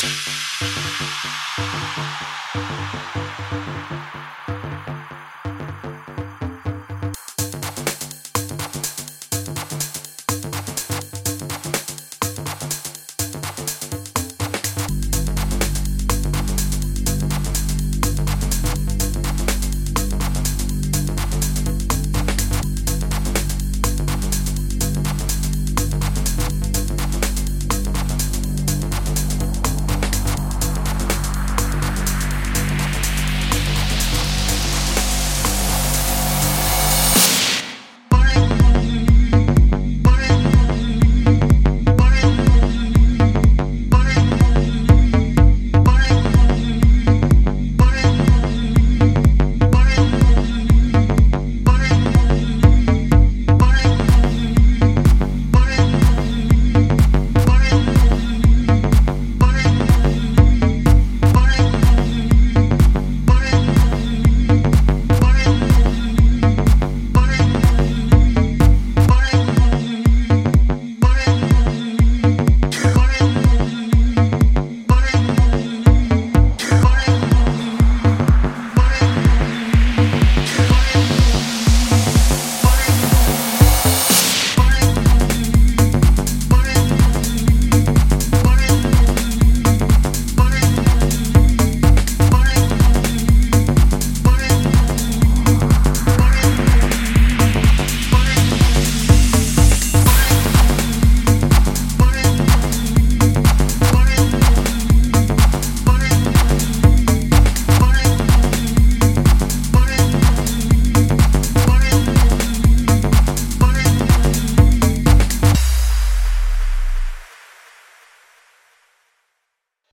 Peace.